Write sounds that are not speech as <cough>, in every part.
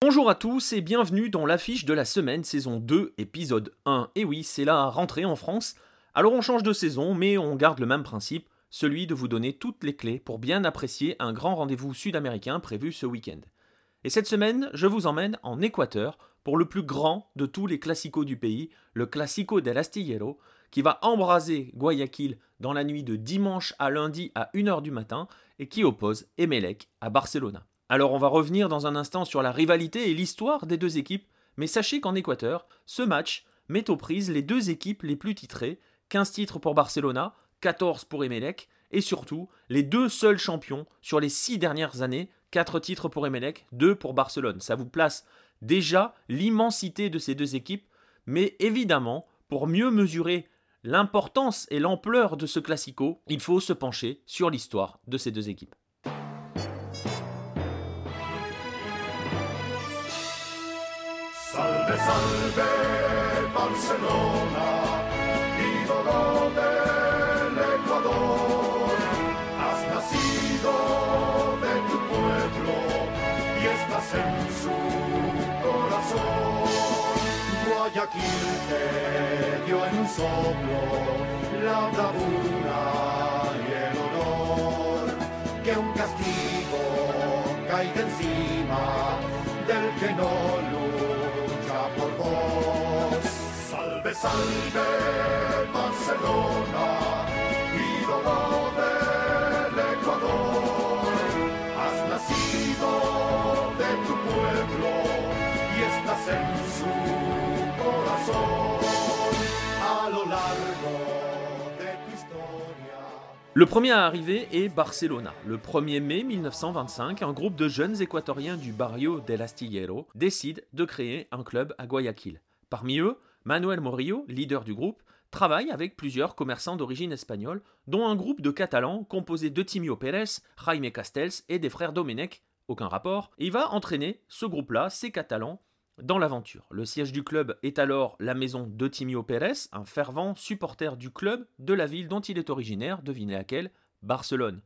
Bonjour à tous et bienvenue dans l'affiche de la semaine saison 2 épisode 1. Et oui, c'est la rentrée en France. Alors on change de saison mais on garde le même principe, celui de vous donner toutes les clés pour bien apprécier un grand rendez-vous sud-américain prévu ce week-end. Et cette semaine, je vous emmène en Équateur pour le plus grand de tous les classicos du pays, le Classico del Astillero, qui va embraser Guayaquil dans la nuit de dimanche à lundi à 1h du matin et qui oppose Emelec à Barcelona. Alors on va revenir dans un instant sur la rivalité et l'histoire des deux équipes, mais sachez qu'en Équateur, ce match met aux prises les deux équipes les plus titrées, 15 titres pour Barcelona, 14 pour Emelec, et surtout les deux seuls champions sur les 6 dernières années, 4 titres pour Emelec, 2 pour Barcelone. Ça vous place déjà l'immensité de ces deux équipes, mais évidemment, pour mieux mesurer l'importance et l'ampleur de ce classico, il faut se pencher sur l'histoire de ces deux équipes. Salve, Barcelona, ídolo del Ecuador. Has nacido de tu pueblo y estás en su corazón. Guayaquil te dio en un soplo la bravura y el honor. Que un castigo caiga encima del que no Salve, Barcelona, ídolo del Ecuador. Has nacido de tu pueblo y estás en su corazón. A lo largo de tu. Le premier à arriver est Barcelona. Le 1er mai 1925, un groupe de jeunes équatoriens du barrio del Astillero décide de créer un club à Guayaquil. Parmi eux, Manuel Morillo, leader du groupe, travaille avec plusieurs commerçants d'origine espagnole, dont un groupe de Catalans composé de Timio Pérez, Jaime Castells et des frères Domenech, aucun rapport, il va entraîner ce groupe-là, ces Catalans, dans l'aventure. Le siège du club est alors la maison de Timio Pérez, un fervent supporter du club de la ville dont il est originaire, devinez laquelle Barcelone.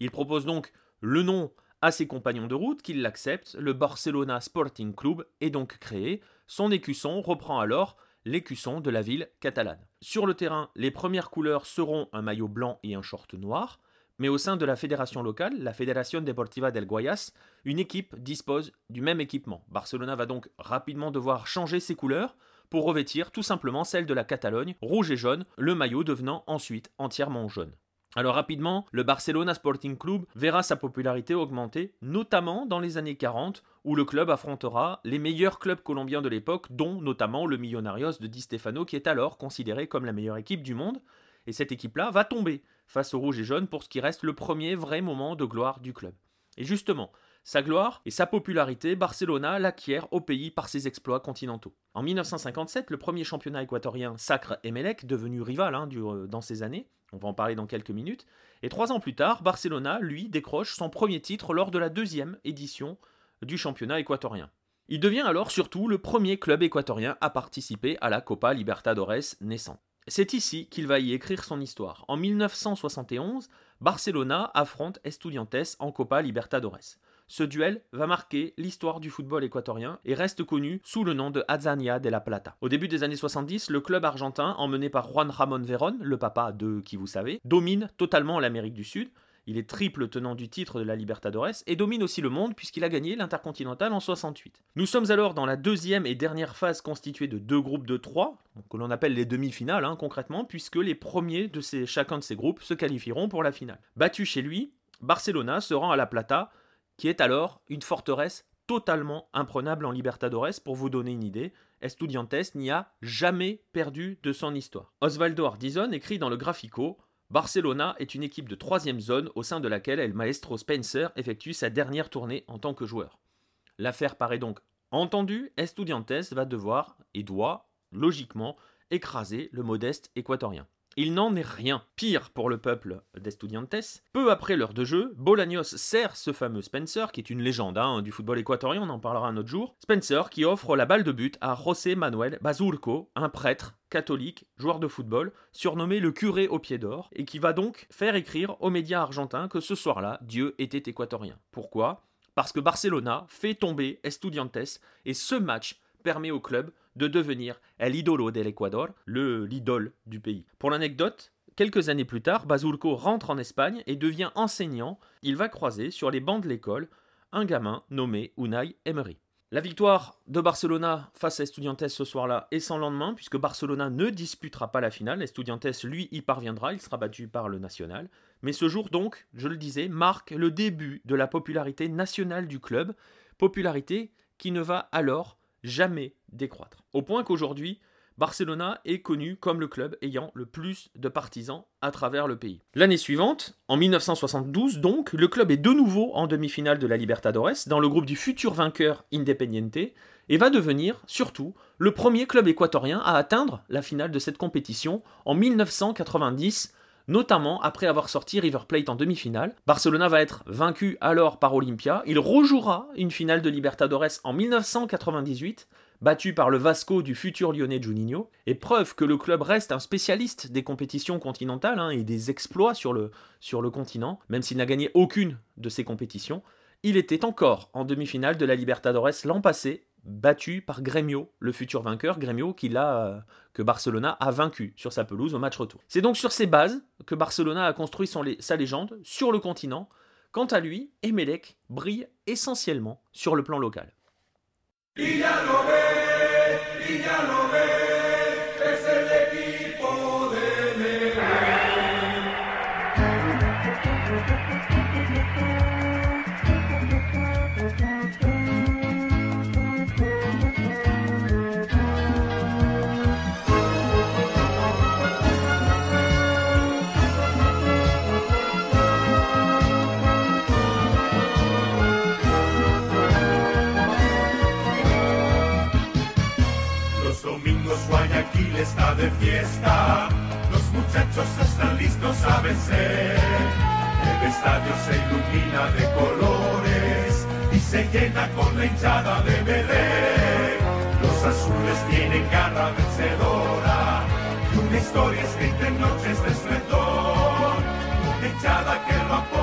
Il propose donc le nom à ses compagnons de route, qu'ils l'acceptent, le Barcelona Sporting Club est donc créé, son écusson reprend alors l'écusson de la ville catalane. Sur le terrain, les premières couleurs seront un maillot blanc et un short noir, mais au sein de la fédération locale, la Federación Deportiva del Guayas, une équipe dispose du même équipement. Barcelona va donc rapidement devoir changer ses couleurs pour revêtir tout simplement celle de la Catalogne, rouge et jaune, le maillot devenant ensuite entièrement jaune. Alors rapidement, le Barcelona Sporting Club verra sa popularité augmenter, notamment dans les années 40, où le club affrontera les meilleurs clubs colombiens de l'époque, dont notamment le Millonarios de Di Stefano, qui est alors considéré comme la meilleure équipe du monde. Et cette équipe-là va tomber face au rouge et jaune pour ce qui reste le premier vrai moment de gloire du club. Et justement, sa gloire et sa popularité, Barcelona l'acquiert au pays par ses exploits continentaux. En 1957, le premier championnat équatorien sacre Emelec, devenu rival hein, euh, dans ces années, on va en parler dans quelques minutes, et trois ans plus tard, Barcelona, lui, décroche son premier titre lors de la deuxième édition du championnat équatorien. Il devient alors surtout le premier club équatorien à participer à la Copa Libertadores naissante. C'est ici qu'il va y écrire son histoire. En 1971, Barcelona affronte Estudiantes en Copa Libertadores. Ce duel va marquer l'histoire du football équatorien et reste connu sous le nom de Azania de la Plata. Au début des années 70, le club argentin, emmené par Juan Ramón Verón, le papa de qui vous savez, domine totalement l'Amérique du Sud. Il est triple tenant du titre de la Libertadores et domine aussi le monde puisqu'il a gagné l'Intercontinental en 68. Nous sommes alors dans la deuxième et dernière phase constituée de deux groupes de trois, que l'on appelle les demi-finales hein, concrètement, puisque les premiers de chacun de ces groupes se qualifieront pour la finale. Battu chez lui, Barcelona se rend à La Plata, qui est alors une forteresse totalement imprenable en Libertadores. Pour vous donner une idée, Estudiantes n'y a jamais perdu de son histoire. Osvaldo Ardizon écrit dans le Graphico Barcelona est une équipe de troisième zone au sein de laquelle El Maestro Spencer effectue sa dernière tournée en tant que joueur. L'affaire paraît donc entendue, Estudiantes va devoir et doit, logiquement, écraser le modeste équatorien. Il n'en est rien. Pire pour le peuple d'Estudiantes, peu après l'heure de jeu, Bolaños sert ce fameux Spencer, qui est une légende hein, du football équatorien, on en parlera un autre jour. Spencer qui offre la balle de but à José Manuel Bazurco, un prêtre catholique, joueur de football, surnommé le curé au pied d'or, et qui va donc faire écrire aux médias argentins que ce soir-là, Dieu était équatorien. Pourquoi? Parce que Barcelona fait tomber Estudiantes et ce match permet au club de devenir el idolo de l'Ecuador, le l'idole du pays. Pour l'anecdote, quelques années plus tard, Basulco rentre en Espagne et devient enseignant. Il va croiser sur les bancs de l'école un gamin nommé Unai Emery. La victoire de Barcelona face à Estudiantes ce soir-là est sans lendemain, puisque Barcelona ne disputera pas la finale. Estudiantes, lui, y parviendra, il sera battu par le national. Mais ce jour, donc, je le disais, marque le début de la popularité nationale du club, popularité qui ne va alors jamais décroître. Au point qu'aujourd'hui, Barcelona est connu comme le club ayant le plus de partisans à travers le pays. L'année suivante, en 1972 donc, le club est de nouveau en demi-finale de la Libertadores dans le groupe du futur vainqueur Independiente et va devenir surtout le premier club équatorien à atteindre la finale de cette compétition en 1990 notamment après avoir sorti River Plate en demi-finale. Barcelona va être vaincu alors par Olympia. Il rejouera une finale de Libertadores en 1998 battu par le Vasco du futur lyonnais Juninho, et preuve que le club reste un spécialiste des compétitions continentales hein, et des exploits sur le, sur le continent, même s'il n'a gagné aucune de ces compétitions. Il était encore en demi-finale de la Libertadores l'an passé, battu par Gremio, le futur vainqueur, Gremio qui euh, que Barcelona a vaincu sur sa pelouse au match retour. C'est donc sur ces bases que Barcelona a construit son, sa légende sur le continent. Quant à lui, Emelec brille essentiellement sur le plan local. Se llena con la hinchada de Belén. Los azules tienen garra vencedora y una historia escrita en noches de esplendor. Una hinchada que lo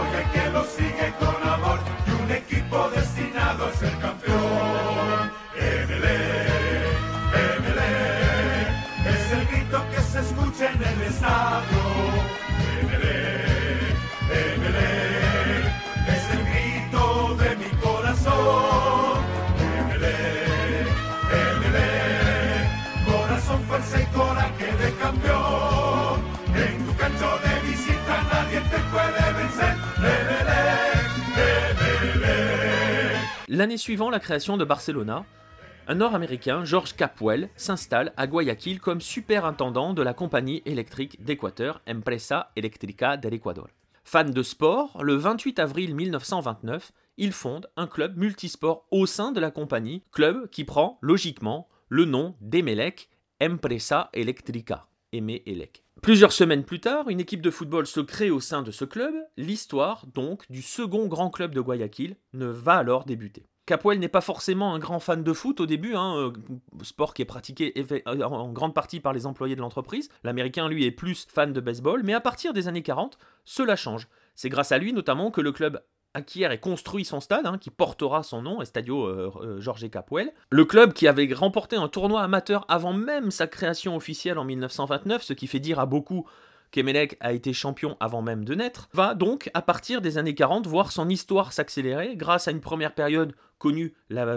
L'année suivant la création de Barcelona, un Nord-Américain, George Capwell, s'installe à Guayaquil comme superintendant de la compagnie électrique d'Équateur, Empresa Eléctrica del Ecuador. Fan de sport, le 28 avril 1929, il fonde un club multisport au sein de la compagnie, club qui prend logiquement le nom d'Emelec, Empresa Eléctrica, Aimé. Plusieurs semaines plus tard, une équipe de football se crée au sein de ce club. L'histoire, donc, du second grand club de Guayaquil ne va alors débuter. Capoel n'est pas forcément un grand fan de foot au début, hein, euh, sport qui est pratiqué euh, en grande partie par les employés de l'entreprise. L'américain, lui, est plus fan de baseball, mais à partir des années 40, cela change. C'est grâce à lui notamment que le club acquiert et construit son stade, hein, qui portera son nom, Estadio euh, euh, Jorge Capuel. Le club qui avait remporté un tournoi amateur avant même sa création officielle en 1929, ce qui fait dire à beaucoup qu'Emelec a été champion avant même de naître, va donc, à partir des années 40, voir son histoire s'accélérer grâce à une première période connue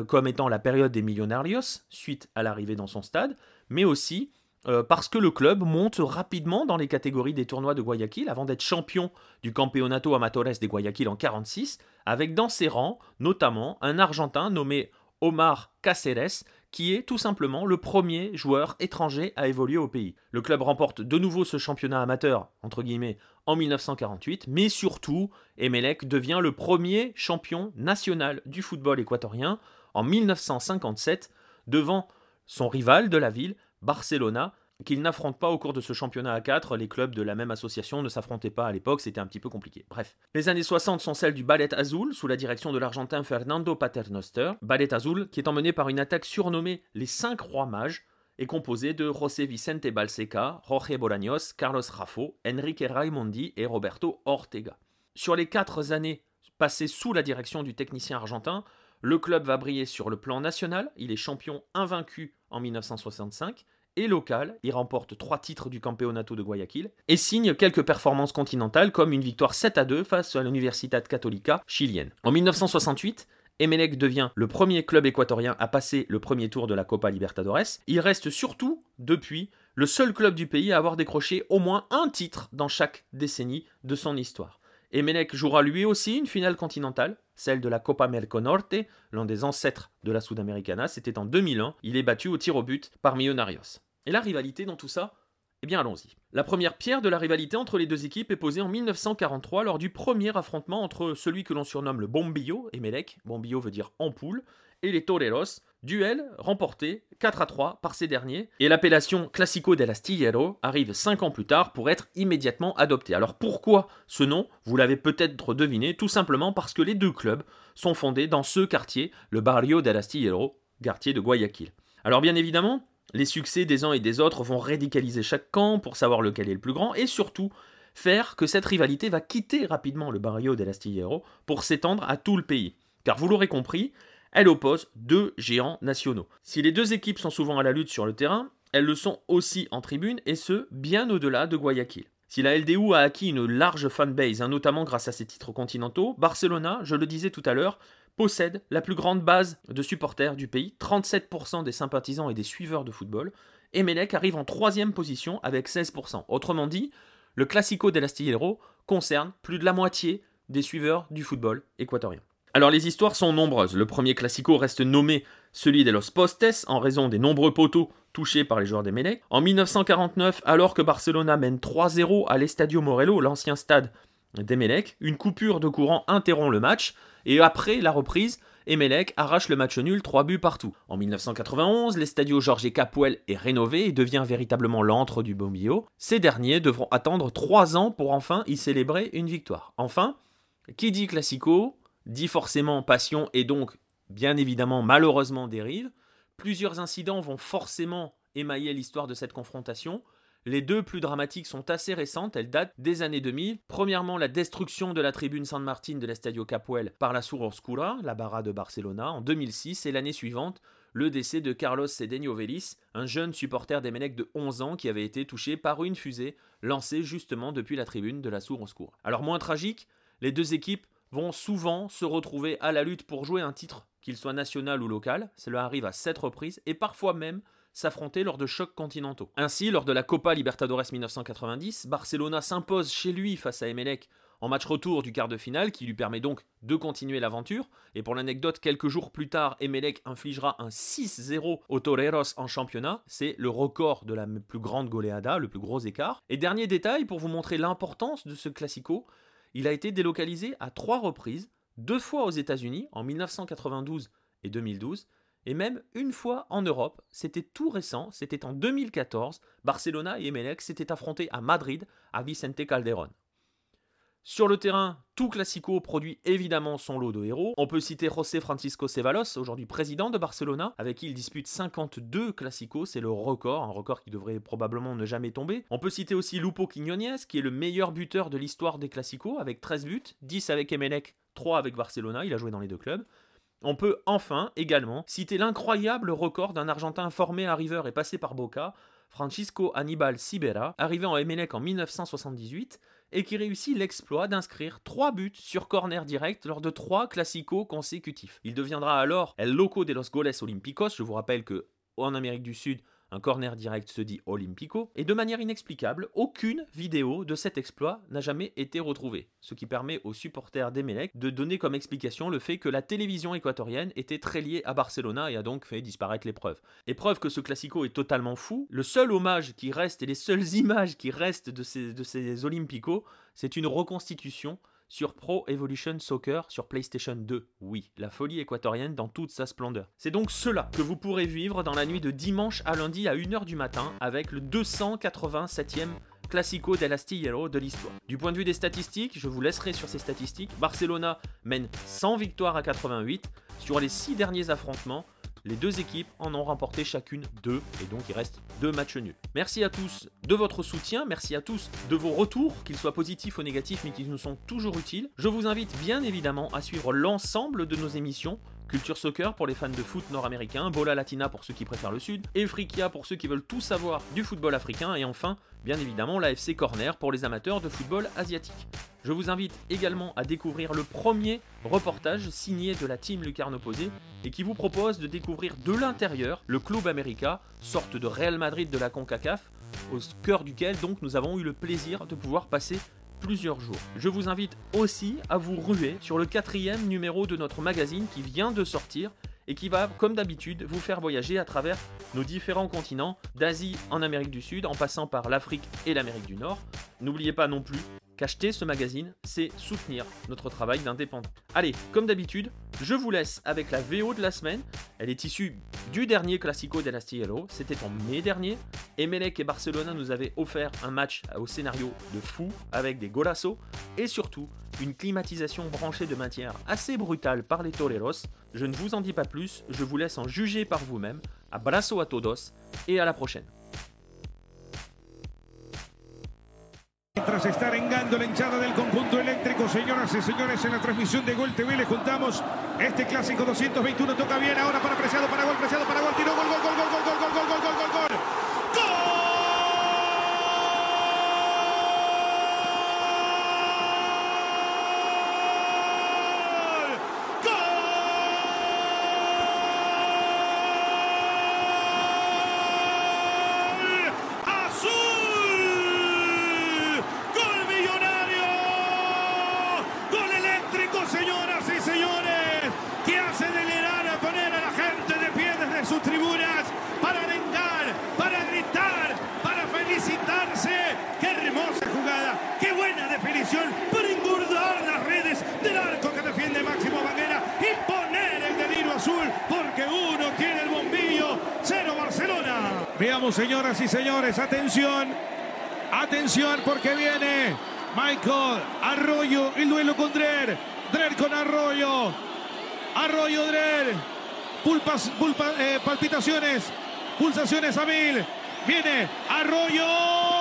comme étant la période des Millonarios, suite à l'arrivée dans son stade, mais aussi euh, parce que le club monte rapidement dans les catégories des tournois de Guayaquil avant d'être champion du Campeonato Amatores de Guayaquil en 46, avec dans ses rangs notamment un Argentin nommé Omar Cáceres, qui est tout simplement le premier joueur étranger à évoluer au pays. Le club remporte de nouveau ce championnat amateur, entre guillemets, en 1948, mais surtout, Emelec devient le premier champion national du football équatorien en 1957, devant son rival de la ville, Barcelona, qu'il n'affronte pas au cours de ce championnat à 4. Les clubs de la même association ne s'affrontaient pas à l'époque, c'était un petit peu compliqué. Bref. Les années 60 sont celles du Ballet Azul, sous la direction de l'Argentin Fernando Paternoster. Ballet Azul, qui est emmené par une attaque surnommée les Cinq Rois Mages, est composé de José Vicente Balseca, Jorge Bolaños, Carlos Raffo, Enrique Raimondi et Roberto Ortega. Sur les quatre années Passé sous la direction du technicien argentin, le club va briller sur le plan national, il est champion invaincu en 1965, et local, il remporte trois titres du Campeonato de Guayaquil, et signe quelques performances continentales comme une victoire 7 à 2 face à l'Universidad Católica chilienne. En 1968, Emelec devient le premier club équatorien à passer le premier tour de la Copa Libertadores. Il reste surtout, depuis, le seul club du pays à avoir décroché au moins un titre dans chaque décennie de son histoire. Emelec jouera lui aussi une finale continentale, celle de la Copa Merconorte, l'un des ancêtres de la Sudamericana. C'était en 2001. Il est battu au tir au but par Millonarios. Et la rivalité dans tout ça? Eh bien allons-y. La première pierre de la rivalité entre les deux équipes est posée en 1943 lors du premier affrontement entre celui que l'on surnomme le Bombillo, Emelec, Bombillo veut dire ampoule, et les Toreros, duel remporté 4 à 3 par ces derniers, et l'appellation Classico del Astillero arrive 5 ans plus tard pour être immédiatement adoptée. Alors pourquoi ce nom? Vous l'avez peut-être deviné, tout simplement parce que les deux clubs sont fondés dans ce quartier, le Barrio del Astillero, quartier de Guayaquil. Alors bien évidemment, les succès des uns et des autres vont radicaliser chaque camp pour savoir lequel est le plus grand et surtout faire que cette rivalité va quitter rapidement le barrio del Astillero pour s'étendre à tout le pays. Car vous l'aurez compris, elle oppose deux géants nationaux. Si les deux équipes sont souvent à la lutte sur le terrain, elles le sont aussi en tribune et ce, bien au-delà de Guayaquil. Si la LDU a acquis une large fanbase, hein, notamment grâce à ses titres continentaux, Barcelona, je le disais tout à l'heure, possède la plus grande base de supporters du pays, 37% des sympathisants et des suiveurs de football. Emelec arrive en troisième position avec 16%. Autrement dit, le Classico del Astillero concerne plus de la moitié des suiveurs du football équatorien. Alors les histoires sont nombreuses. Le premier Classico reste nommé celui de Los Postes en raison des nombreux poteaux touchés par les joueurs d'Emelec. En 1949, alors que Barcelona mène 3-0 à l'Estadio Morello, l'ancien stade d'Emelec, une coupure de courant interrompt le match. Et après la reprise, Emelec arrache le match nul 3 buts partout. En 1991, l'Estadio Jorge Capuel est rénové et devient véritablement l'antre du Bombillo. Ces derniers devront attendre 3 ans pour enfin y célébrer une victoire. Enfin, qui dit classico dit forcément passion et donc bien évidemment malheureusement dérive. Plusieurs incidents vont forcément émailler l'histoire de cette confrontation. Les deux plus dramatiques sont assez récentes, elles datent des années 2000. Premièrement, la destruction de la tribune San Martin de l'Estadio Capuel par la Sur Oscura, la barra de Barcelona, en 2006, et l'année suivante, le décès de Carlos Cedeño Vélez, un jeune supporter des Menec de 11 ans qui avait été touché par une fusée lancée justement depuis la tribune de la Sur Oscura. Alors moins tragique, les deux équipes vont souvent se retrouver à la lutte pour jouer un titre, qu'il soit national ou local, cela arrive à 7 reprises, et parfois même s'affronter lors de chocs continentaux. Ainsi, lors de la Copa Libertadores 1990, Barcelona s'impose chez lui face à Emelec en match retour du quart de finale, qui lui permet donc de continuer l'aventure. Et pour l'anecdote, quelques jours plus tard, Emelec infligera un 6-0 aux Toreros en championnat. C'est le record de la plus grande goleada, le plus gros écart. Et dernier détail pour vous montrer l'importance de ce classico, il a été délocalisé à trois reprises, deux fois aux États-Unis en 1992 et 2012, et même une fois en Europe. C'était tout récent, c'était en 2014. Barcelona et Emelec s'étaient affrontés à Madrid, à Vicente Calderón. Sur le terrain, tout classico produit évidemment son lot de héros. On peut citer José Francisco Ceballos, aujourd'hui président de Barcelona, avec qui il dispute 52 classicos, c'est le record, un record qui devrait probablement ne jamais tomber. On peut citer aussi Lupo Quiñones, qui est le meilleur buteur de l'histoire des classicos, avec 13 buts, 10 avec Emelec, 3 avec Barcelona, il a joué dans les deux clubs. On peut enfin également citer l'incroyable record d'un Argentin formé à River et passé par Boca, Francisco Aníbal Sibera, arrivé en Emelec en 1978 et qui réussit l'exploit d'inscrire 3 buts sur corner direct lors de 3 classicos consécutifs. Il deviendra alors El Loco de los Goles Olímpicos, je vous rappelle que en Amérique du Sud, un corner direct se dit Olympico, et de manière inexplicable, aucune vidéo de cet exploit n'a jamais été retrouvée, ce qui permet aux supporters d'Emelec de donner comme explication le fait que la télévision équatorienne était très liée à Barcelona et a donc fait disparaître les preuves. Et preuve que ce classico est totalement fou, le seul hommage qui reste et les seules <laughs> images qui restent de ces, de c'est une reconstitution sur Pro Evolution Soccer sur PlayStation 2. Oui, la folie équatorienne dans toute sa splendeur. C'est donc cela que vous pourrez vivre dans la nuit de dimanche à lundi à 1h du matin avec le 287e Classico del Astillero de l'histoire. Du point de vue des statistiques, je vous laisserai sur ces statistiques. Barcelona mène 100 victoires à 88 sur les 6 derniers affrontements Les deux équipes en ont remporté chacune deux, et donc il reste deux matchs nuls. Merci à tous de votre soutien, merci à tous de vos retours, qu'ils soient positifs ou négatifs, mais qui nous sont toujours utiles. Je vous invite bien évidemment à suivre l'ensemble de nos émissions Culture Soccer pour les fans de foot nord-américain, Bola Latina pour ceux qui préfèrent le sud, Efrikia pour ceux qui veulent tout savoir du football africain, et enfin, bien évidemment, l'AFC Corner pour les amateurs de football asiatique. Je vous invite également à découvrir le premier reportage signé de la team Lucarne Opposé et qui vous propose de découvrir de l'intérieur le Club América, sorte de Real Madrid de la CONCACAF, au cœur duquel donc nous avons eu le plaisir de pouvoir passer plusieurs jours. Je vous invite aussi à vous ruer sur le quatrième numéro de notre magazine qui vient de sortir et qui va, comme d'habitude, vous faire voyager à travers nos différents continents, d'Asie en Amérique du Sud, en passant par l'Afrique et l'Amérique du Nord. N'oubliez pas non plus qu'acheter ce magazine, c'est soutenir notre travail d'indépendant. Allez, comme d'habitude, je vous laisse avec la VO de la semaine. Elle est issue du dernier Classico del c'était en mai dernier. Emelec et Barcelona nous avaient offert un match au scénario de fou avec des golassos et surtout une climatisation branchée de matière assez brutale par les toreros. Je ne vous en dis pas plus, je vous laisse en juger par vous-même. Abrazo a todos et à la prochaine. Mientras está arengando la hinchada del conjunto eléctrico, señoras y señores, en la transmisión de Gol TV le juntamos este clásico 221. Toca bien ahora para Preciado, para Gol, Preciado, para Gol, tiró gol, gol, gol, gol, gol, gol, gol, gol, gol, gol, gol. para engordar las redes del arco que defiende Máximo Banguera y poner el delirio azul porque uno tiene el bombillo. Cero Barcelona. Señoras y señores, atención. Atención porque viene Michael Arroyo, el duelo con Drer. Drer con Arroyo. Arroyo Drer. Pulpas, pulpa, eh, palpitaciones, pulsaciones a mil. Viene Arroyo.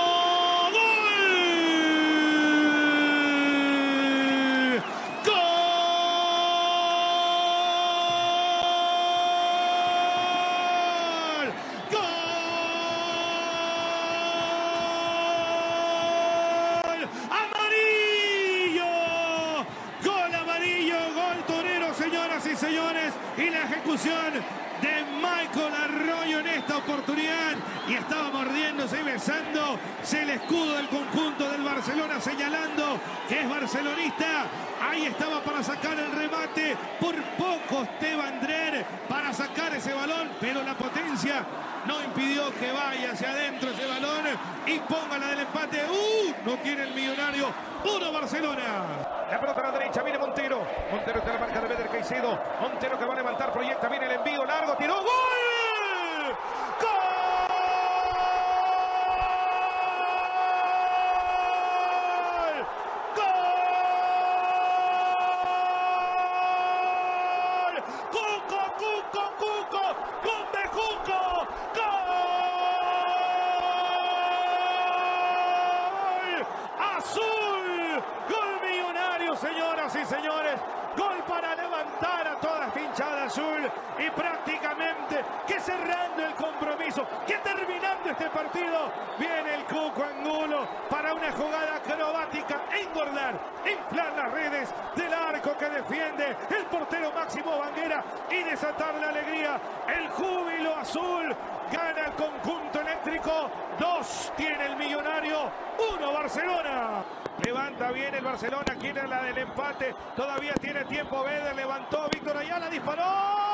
Oportunidad y estaba mordiéndose y besándose el escudo del conjunto del Barcelona señalando que es barcelonista. Ahí estaba para sacar el remate. Por poco Esteban Drer para sacar ese balón, pero la potencia no impidió que vaya hacia adentro ese balón y ponga la del empate. ¡Uh! No tiene el millonario. Uno Barcelona. La pelota a la derecha, viene Montero. Montero está la marca de Beder Caicedo. Montero que va a levantar, proyecta, viene el envío largo, tiró. ¡Gol! Y prácticamente que cerrando el compromiso, que terminando este partido, viene el Cuco Angulo para una jugada acrobática, engordar, inflar las redes del arco que defiende el portero Máximo Banguera y desatar la alegría. El júbilo azul gana el conjunto eléctrico, dos tiene el millonario, uno Barcelona. Levanta bien el Barcelona, quiere la del empate. Todavía tiene tiempo. Verde levantó. Víctor Ayala disparó.